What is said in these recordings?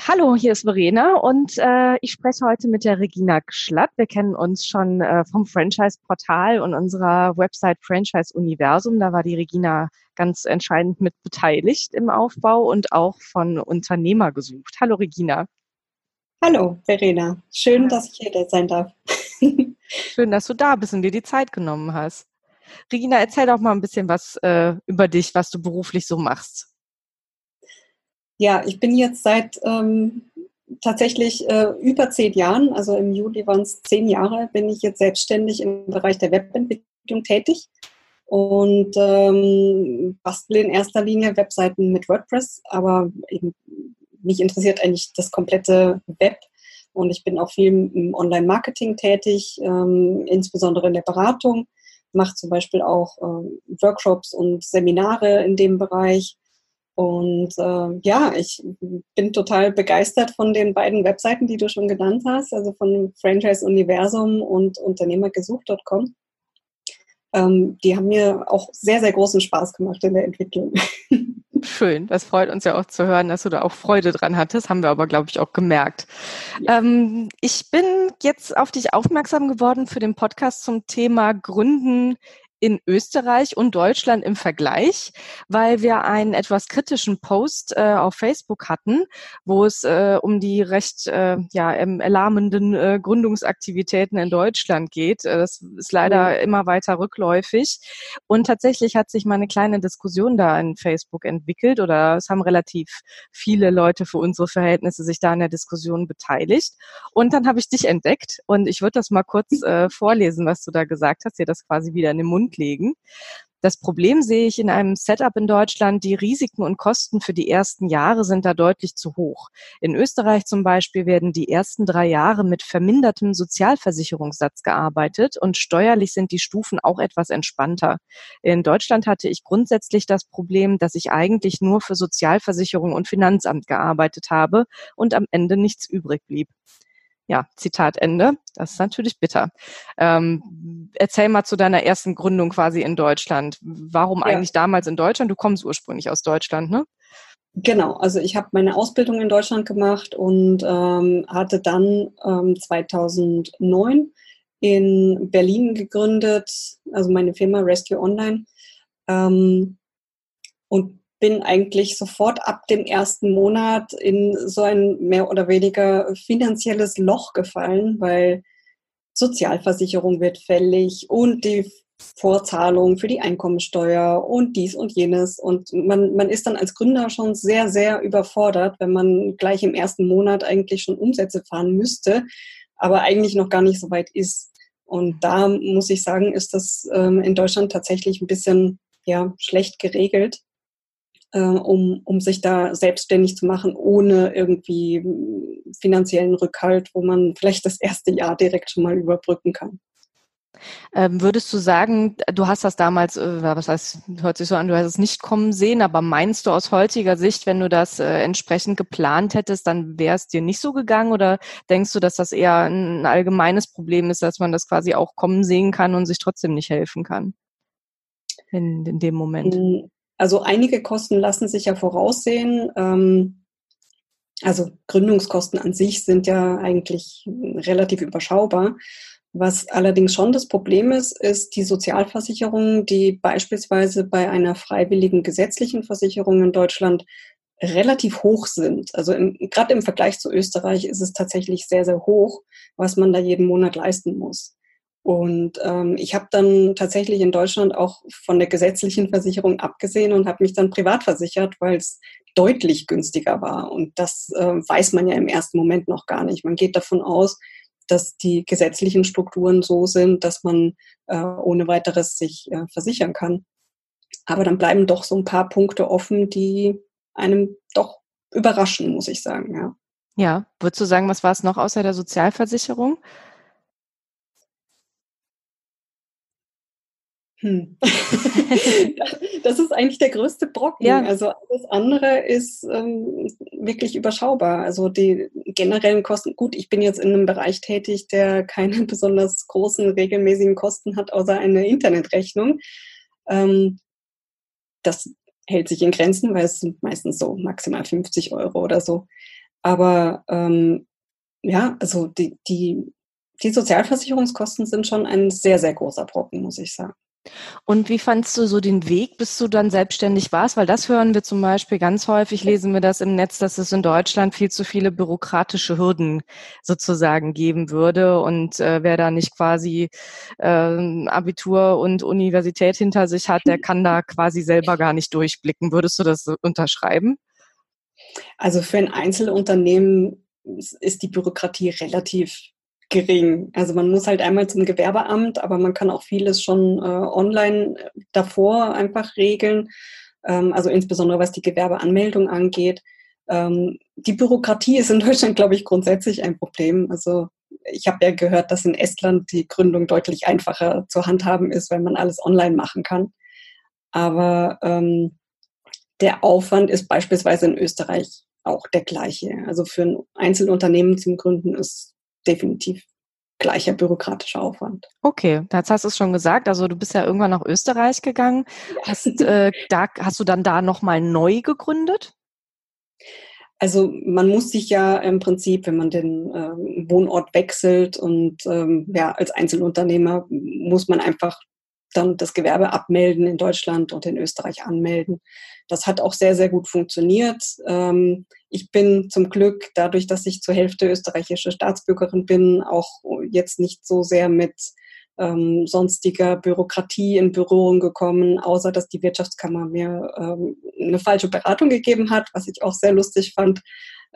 Hallo, hier ist Verena und äh, ich spreche heute mit der Regina Schlatt. Wir kennen uns schon äh, vom Franchise-Portal und unserer Website Franchise Universum. Da war die Regina ganz entscheidend mit beteiligt im Aufbau und auch von Unternehmer gesucht. Hallo Regina. Hallo Verena, schön, dass ich hier sein darf. schön, dass du da bist und dir die Zeit genommen hast. Regina, erzähl doch mal ein bisschen was äh, über dich, was du beruflich so machst. Ja, ich bin jetzt seit ähm, tatsächlich äh, über zehn Jahren, also im Juli waren es zehn Jahre, bin ich jetzt selbstständig im Bereich der Webentwicklung tätig und ähm, bastle in erster Linie Webseiten mit WordPress, aber eben, mich interessiert eigentlich das komplette Web und ich bin auch viel im Online-Marketing tätig, ähm, insbesondere in der Beratung, mache zum Beispiel auch äh, Workshops und Seminare in dem Bereich und äh, ja, ich bin total begeistert von den beiden Webseiten, die du schon genannt hast, also von Franchise Universum und Unternehmergesucht.com. Ähm, die haben mir auch sehr, sehr großen Spaß gemacht in der Entwicklung. Schön, das freut uns ja auch zu hören, dass du da auch Freude dran hattest, haben wir aber, glaube ich, auch gemerkt. Ja. Ähm, ich bin jetzt auf dich aufmerksam geworden für den Podcast zum Thema Gründen in Österreich und Deutschland im Vergleich, weil wir einen etwas kritischen Post äh, auf Facebook hatten, wo es äh, um die recht äh, ja, erlahmenden äh, Gründungsaktivitäten in Deutschland geht. Äh, das ist leider mhm. immer weiter rückläufig. Und tatsächlich hat sich mal eine kleine Diskussion da in Facebook entwickelt oder es haben relativ viele Leute für unsere Verhältnisse sich da in der Diskussion beteiligt. Und dann habe ich dich entdeckt und ich würde das mal kurz äh, vorlesen, was du da gesagt hast, dir das quasi wieder in den Mund Legen. Das Problem sehe ich in einem Setup in Deutschland, die Risiken und Kosten für die ersten Jahre sind da deutlich zu hoch. In Österreich zum Beispiel werden die ersten drei Jahre mit vermindertem Sozialversicherungssatz gearbeitet und steuerlich sind die Stufen auch etwas entspannter. In Deutschland hatte ich grundsätzlich das Problem, dass ich eigentlich nur für Sozialversicherung und Finanzamt gearbeitet habe und am Ende nichts übrig blieb. Ja, Zitat Ende. Das ist natürlich bitter. Ähm, erzähl mal zu deiner ersten Gründung quasi in Deutschland. Warum ja. eigentlich damals in Deutschland? Du kommst ursprünglich aus Deutschland, ne? Genau, also ich habe meine Ausbildung in Deutschland gemacht und ähm, hatte dann ähm, 2009 in Berlin gegründet, also meine Firma Rescue Online. Ähm, und bin eigentlich sofort ab dem ersten Monat in so ein mehr oder weniger finanzielles Loch gefallen, weil Sozialversicherung wird fällig und die Vorzahlung für die Einkommensteuer und dies und jenes. Und man, man ist dann als Gründer schon sehr, sehr überfordert, wenn man gleich im ersten Monat eigentlich schon Umsätze fahren müsste, aber eigentlich noch gar nicht so weit ist. Und da muss ich sagen, ist das ähm, in Deutschland tatsächlich ein bisschen ja, schlecht geregelt äh, um, um sich da selbstständig zu machen, ohne irgendwie finanziellen Rückhalt, wo man vielleicht das erste Jahr direkt schon mal überbrücken kann. Ähm, würdest du sagen, du hast das damals, äh, was heißt, hört sich so an, du hast es nicht kommen sehen, aber meinst du aus heutiger Sicht, wenn du das äh, entsprechend geplant hättest, dann wäre es dir nicht so gegangen oder denkst du, dass das eher ein allgemeines Problem ist, dass man das quasi auch kommen sehen kann und sich trotzdem nicht helfen kann? In, in dem Moment. Also einige Kosten lassen sich ja voraussehen. Ähm, also Gründungskosten an sich sind ja eigentlich relativ überschaubar. Was allerdings schon das Problem ist, ist die Sozialversicherung, die beispielsweise bei einer freiwilligen gesetzlichen Versicherung in Deutschland relativ hoch sind. Also gerade im Vergleich zu Österreich ist es tatsächlich sehr, sehr hoch, was man da jeden Monat leisten muss. Und ähm, ich habe dann tatsächlich in Deutschland auch von der gesetzlichen Versicherung abgesehen und habe mich dann privat versichert, weil es deutlich günstiger war. Und das äh, weiß man ja im ersten Moment noch gar nicht. Man geht davon aus, dass die gesetzlichen Strukturen so sind, dass man äh, ohne weiteres sich äh, versichern kann. Aber dann bleiben doch so ein paar Punkte offen, die einem doch überraschen, muss ich sagen, ja. Ja, würdest du sagen, was war es noch außer der Sozialversicherung? Hm. das ist eigentlich der größte Brocken. Ja. Also alles andere ist ähm, wirklich überschaubar. Also die generellen Kosten, gut, ich bin jetzt in einem Bereich tätig, der keine besonders großen regelmäßigen Kosten hat, außer eine Internetrechnung. Ähm, das hält sich in Grenzen, weil es sind meistens so maximal 50 Euro oder so. Aber ähm, ja, also die, die, die Sozialversicherungskosten sind schon ein sehr, sehr großer Brocken, muss ich sagen. Und wie fandst du so den Weg, bis du dann selbstständig warst? Weil das hören wir zum Beispiel ganz häufig, lesen wir das im Netz, dass es in Deutschland viel zu viele bürokratische Hürden sozusagen geben würde. Und äh, wer da nicht quasi äh, Abitur und Universität hinter sich hat, der kann da quasi selber gar nicht durchblicken. Würdest du das unterschreiben? Also für ein Einzelunternehmen ist die Bürokratie relativ gering. Also man muss halt einmal zum Gewerbeamt, aber man kann auch vieles schon äh, online äh, davor einfach regeln. Ähm, also insbesondere was die Gewerbeanmeldung angeht. Ähm, die Bürokratie ist in Deutschland, glaube ich, grundsätzlich ein Problem. Also ich habe ja gehört, dass in Estland die Gründung deutlich einfacher zu handhaben ist, weil man alles online machen kann. Aber ähm, der Aufwand ist beispielsweise in Österreich auch der gleiche. Also für ein Einzelunternehmen zum Gründen ist definitiv gleicher bürokratischer Aufwand. Okay, jetzt hast du es schon gesagt. Also du bist ja irgendwann nach Österreich gegangen. Ja. Hast, äh, da, hast du dann da nochmal neu gegründet? Also man muss sich ja im Prinzip, wenn man den ähm, Wohnort wechselt und ähm, ja, als Einzelunternehmer muss man einfach dann das Gewerbe abmelden in Deutschland und in Österreich anmelden. Das hat auch sehr, sehr gut funktioniert. Ähm, ich bin zum Glück, dadurch, dass ich zur Hälfte österreichische Staatsbürgerin bin, auch jetzt nicht so sehr mit ähm, sonstiger Bürokratie in Berührung gekommen, außer dass die Wirtschaftskammer mir ähm, eine falsche Beratung gegeben hat, was ich auch sehr lustig fand,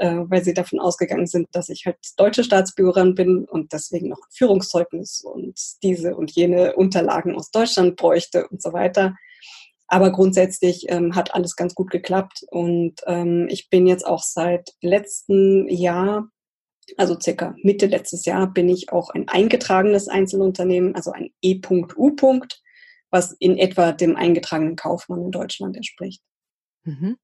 äh, weil sie davon ausgegangen sind, dass ich halt deutsche Staatsbürgerin bin und deswegen noch ein Führungszeugnis und diese und jene Unterlagen aus Deutschland bräuchte und so weiter. Aber grundsätzlich ähm, hat alles ganz gut geklappt und ähm, ich bin jetzt auch seit letztem Jahr, also circa Mitte letztes Jahr, bin ich auch ein eingetragenes Einzelunternehmen, also ein E.U. was in etwa dem eingetragenen Kaufmann in Deutschland entspricht. Mhm.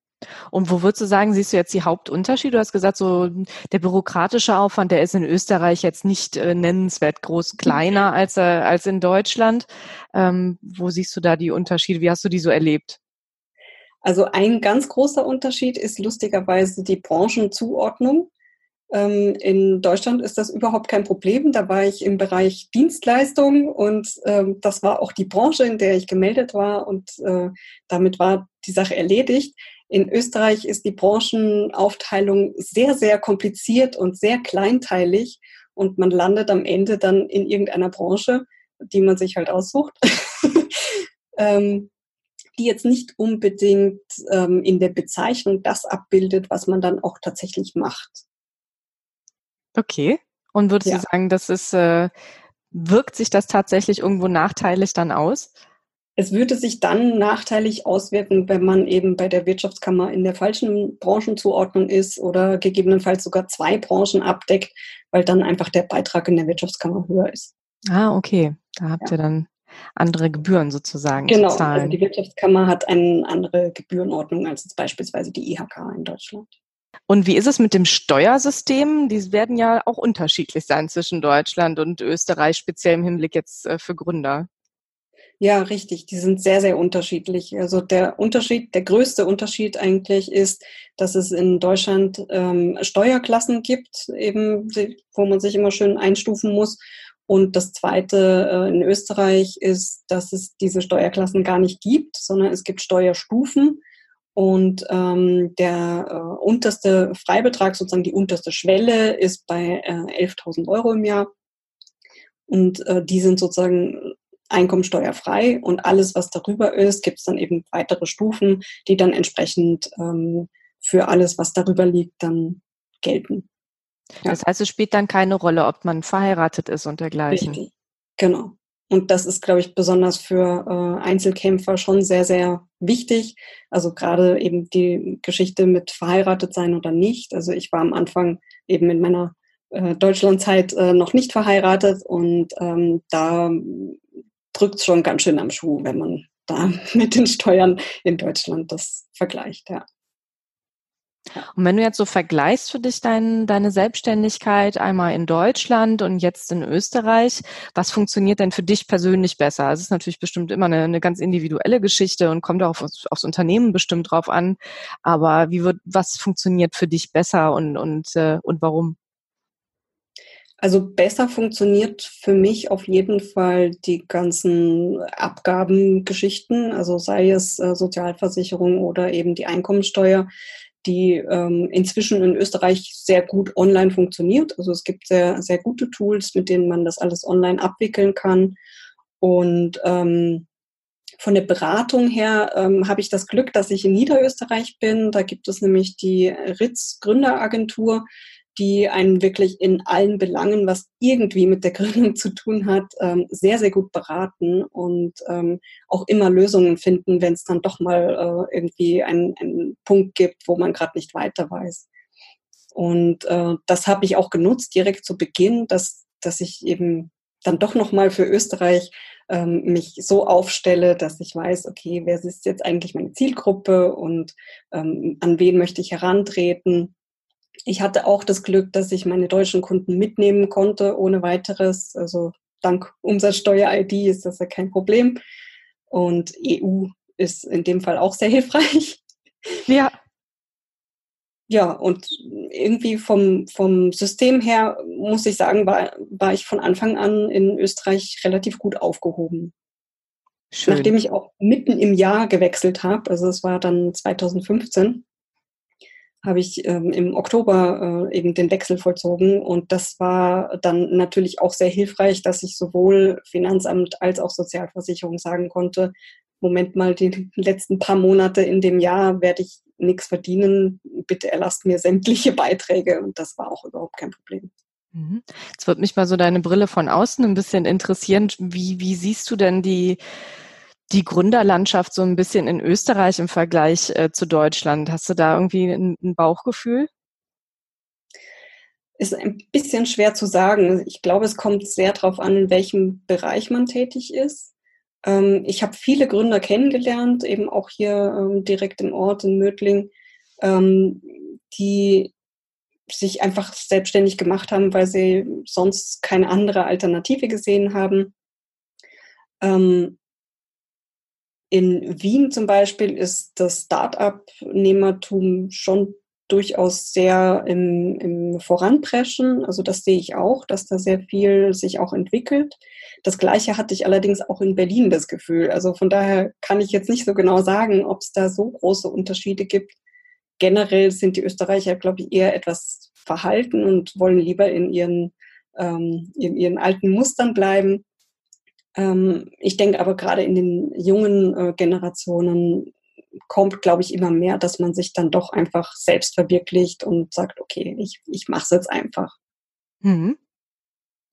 Und wo würdest du sagen, siehst du jetzt die Hauptunterschiede? Du hast gesagt, so der bürokratische Aufwand, der ist in Österreich jetzt nicht äh, nennenswert groß kleiner als, äh, als in Deutschland. Ähm, wo siehst du da die Unterschiede? Wie hast du die so erlebt? Also ein ganz großer Unterschied ist lustigerweise die Branchenzuordnung. Ähm, in Deutschland ist das überhaupt kein Problem. Da war ich im Bereich Dienstleistung und ähm, das war auch die Branche, in der ich gemeldet war und äh, damit war die Sache erledigt. In Österreich ist die Branchenaufteilung sehr, sehr kompliziert und sehr kleinteilig und man landet am Ende dann in irgendeiner Branche, die man sich halt aussucht, ähm, die jetzt nicht unbedingt ähm, in der Bezeichnung das abbildet, was man dann auch tatsächlich macht. Okay. Und würdest ja. du sagen, das ist, äh, wirkt sich das tatsächlich irgendwo nachteilig dann aus? Es würde sich dann nachteilig auswirken, wenn man eben bei der Wirtschaftskammer in der falschen Branchenzuordnung ist oder gegebenenfalls sogar zwei Branchen abdeckt, weil dann einfach der Beitrag in der Wirtschaftskammer höher ist. Ah, okay. Da habt ja. ihr dann andere Gebühren sozusagen genau, zu zahlen. Also die Wirtschaftskammer hat eine andere Gebührenordnung als jetzt beispielsweise die IHK in Deutschland. Und wie ist es mit dem Steuersystem? Die werden ja auch unterschiedlich sein zwischen Deutschland und Österreich, speziell im Hinblick jetzt äh, für Gründer. Ja, richtig. Die sind sehr, sehr unterschiedlich. Also der Unterschied, der größte Unterschied eigentlich ist, dass es in Deutschland ähm, Steuerklassen gibt, eben, wo man sich immer schön einstufen muss. Und das zweite äh, in Österreich ist, dass es diese Steuerklassen gar nicht gibt, sondern es gibt Steuerstufen. Und ähm, der äh, unterste Freibetrag, sozusagen die unterste Schwelle, ist bei äh, 11.000 Euro im Jahr. Und äh, die sind sozusagen einkommensteuerfrei und alles, was darüber ist, gibt es dann eben weitere Stufen, die dann entsprechend ähm, für alles, was darüber liegt, dann gelten. Ja. Das heißt, es spielt dann keine Rolle, ob man verheiratet ist und dergleichen. Richtig. Genau. Und das ist, glaube ich, besonders für äh, Einzelkämpfer schon sehr, sehr wichtig. Also gerade eben die Geschichte mit verheiratet sein oder nicht. Also ich war am Anfang eben in meiner äh, Deutschlandzeit äh, noch nicht verheiratet und ähm, da drückt schon ganz schön am Schuh, wenn man da mit den Steuern in Deutschland das vergleicht, ja. Und wenn du jetzt so vergleichst für dich dein, deine Selbstständigkeit einmal in Deutschland und jetzt in Österreich, was funktioniert denn für dich persönlich besser? Es ist natürlich bestimmt immer eine, eine ganz individuelle Geschichte und kommt auch aufs, aufs, Unternehmen bestimmt drauf an. Aber wie wird, was funktioniert für dich besser und, und, äh, und warum? Also besser funktioniert für mich auf jeden Fall die ganzen Abgabengeschichten, also sei es äh, Sozialversicherung oder eben die Einkommensteuer die ähm, inzwischen in Österreich sehr gut online funktioniert. Also es gibt sehr, sehr gute Tools, mit denen man das alles online abwickeln kann. Und ähm, von der Beratung her ähm, habe ich das Glück, dass ich in Niederösterreich bin. Da gibt es nämlich die Ritz Gründeragentur, die einen wirklich in allen Belangen, was irgendwie mit der Gründung zu tun hat, ähm, sehr, sehr gut beraten und ähm, auch immer Lösungen finden, wenn es dann doch mal äh, irgendwie einen, Punkt gibt, wo man gerade nicht weiter weiß. Und äh, das habe ich auch genutzt direkt zu Beginn, dass, dass ich eben dann doch nochmal für Österreich ähm, mich so aufstelle, dass ich weiß, okay, wer ist jetzt eigentlich meine Zielgruppe und ähm, an wen möchte ich herantreten ich hatte auch das Glück, dass ich meine deutschen Kunden mitnehmen konnte ohne weiteres. Also dank Umsatzsteuer-ID ist das ja kein Problem. Und EU ist in dem Fall auch sehr hilfreich. Ja. Ja, und irgendwie vom, vom System her, muss ich sagen, war, war ich von Anfang an in Österreich relativ gut aufgehoben. Schön. Nachdem ich auch mitten im Jahr gewechselt habe, also es war dann 2015, habe ich ähm, im Oktober äh, eben den Wechsel vollzogen. Und das war dann natürlich auch sehr hilfreich, dass ich sowohl Finanzamt als auch Sozialversicherung sagen konnte, Moment mal, die letzten paar Monate in dem Jahr werde ich nichts verdienen. Bitte erlasst mir sämtliche Beiträge. Und das war auch überhaupt kein Problem. Mhm. Jetzt wird mich mal so deine Brille von außen ein bisschen interessieren. Wie, wie siehst du denn die, die Gründerlandschaft so ein bisschen in Österreich im Vergleich äh, zu Deutschland? Hast du da irgendwie ein, ein Bauchgefühl? Ist ein bisschen schwer zu sagen. Ich glaube, es kommt sehr darauf an, in welchem Bereich man tätig ist. Ähm, ich habe viele Gründer kennengelernt, eben auch hier ähm, direkt im Ort in Mödling, ähm, die sich einfach selbstständig gemacht haben, weil sie sonst keine andere Alternative gesehen haben. Ähm, in Wien zum Beispiel ist das Start-up-Nehmertum schon durchaus sehr im, im Voranpreschen. Also das sehe ich auch, dass da sehr viel sich auch entwickelt. Das Gleiche hatte ich allerdings auch in Berlin das Gefühl. Also von daher kann ich jetzt nicht so genau sagen, ob es da so große Unterschiede gibt. Generell sind die Österreicher, glaube ich, eher etwas verhalten und wollen lieber in ihren, ähm, in ihren alten Mustern bleiben. Ähm, ich denke aber gerade in den jungen äh, Generationen kommt, glaube ich, immer mehr, dass man sich dann doch einfach selbst verwirklicht und sagt, okay, ich, ich mache es jetzt einfach. Mhm.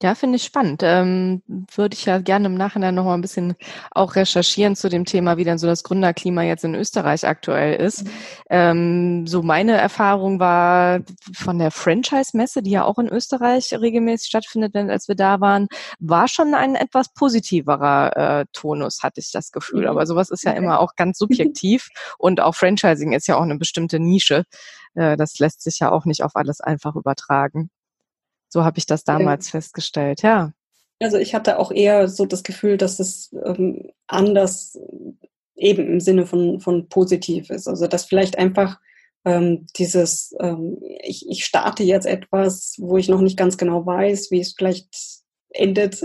Ja, finde ich spannend. Ähm, würde ich ja gerne im Nachhinein noch mal ein bisschen auch recherchieren zu dem Thema, wie denn so das Gründerklima jetzt in Österreich aktuell ist. Mhm. Ähm, so meine Erfahrung war von der Franchise-Messe, die ja auch in Österreich regelmäßig stattfindet, als wir da waren, war schon ein etwas positiverer äh, Tonus, hatte ich das Gefühl. Mhm. Aber sowas ist ja okay. immer auch ganz subjektiv und auch Franchising ist ja auch eine bestimmte Nische. Äh, das lässt sich ja auch nicht auf alles einfach übertragen. So habe ich das damals ja. festgestellt, ja. Also ich hatte auch eher so das Gefühl, dass es ähm, anders eben im Sinne von, von positiv ist. Also dass vielleicht einfach ähm, dieses, ähm, ich, ich starte jetzt etwas, wo ich noch nicht ganz genau weiß, wie es vielleicht endet,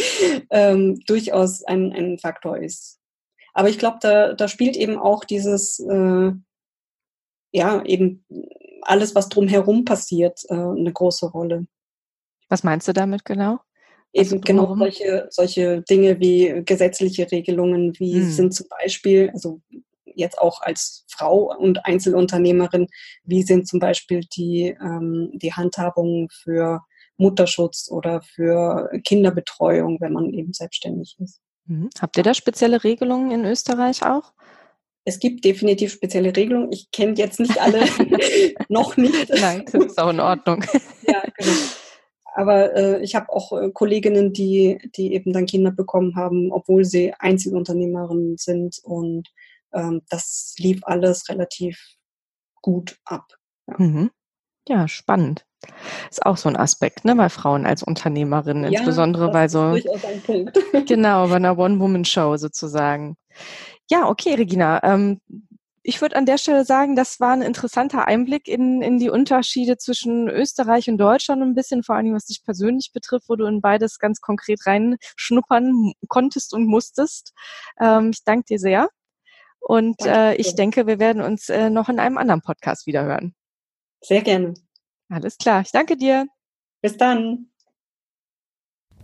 ähm, durchaus ein, ein Faktor ist. Aber ich glaube, da, da spielt eben auch dieses, äh, ja, eben alles, was drumherum passiert, äh, eine große Rolle. Was meinst du damit genau? Eben genau solche, solche Dinge wie gesetzliche Regelungen, wie hm. sind zum Beispiel, also jetzt auch als Frau und Einzelunternehmerin, wie sind zum Beispiel die, ähm, die Handhabungen für Mutterschutz oder für Kinderbetreuung, wenn man eben selbstständig ist. Mhm. Habt ihr da spezielle Regelungen in Österreich auch? Es gibt definitiv spezielle Regelungen. Ich kenne jetzt nicht alle, noch nicht. Nein, das ist auch in Ordnung. ja, genau. Aber äh, ich habe auch äh, Kolleginnen, die, die eben dann Kinder bekommen haben, obwohl sie Einzelunternehmerinnen sind. Und ähm, das lief alles relativ gut ab. Ja. Mhm. ja, spannend. Ist auch so ein Aspekt, ne, bei Frauen als Unternehmerinnen, ja, insbesondere bei so. genau, bei einer One-Woman-Show sozusagen. Ja, okay, Regina. Ähm, ich würde an der Stelle sagen, das war ein interessanter Einblick in, in die Unterschiede zwischen Österreich und Deutschland ein bisschen, vor allem was dich persönlich betrifft, wo du in beides ganz konkret reinschnuppern konntest und musstest. Ähm, ich danke dir sehr. Und äh, ich denke, wir werden uns äh, noch in einem anderen Podcast wiederhören. Sehr gerne. Alles klar. Ich danke dir. Bis dann.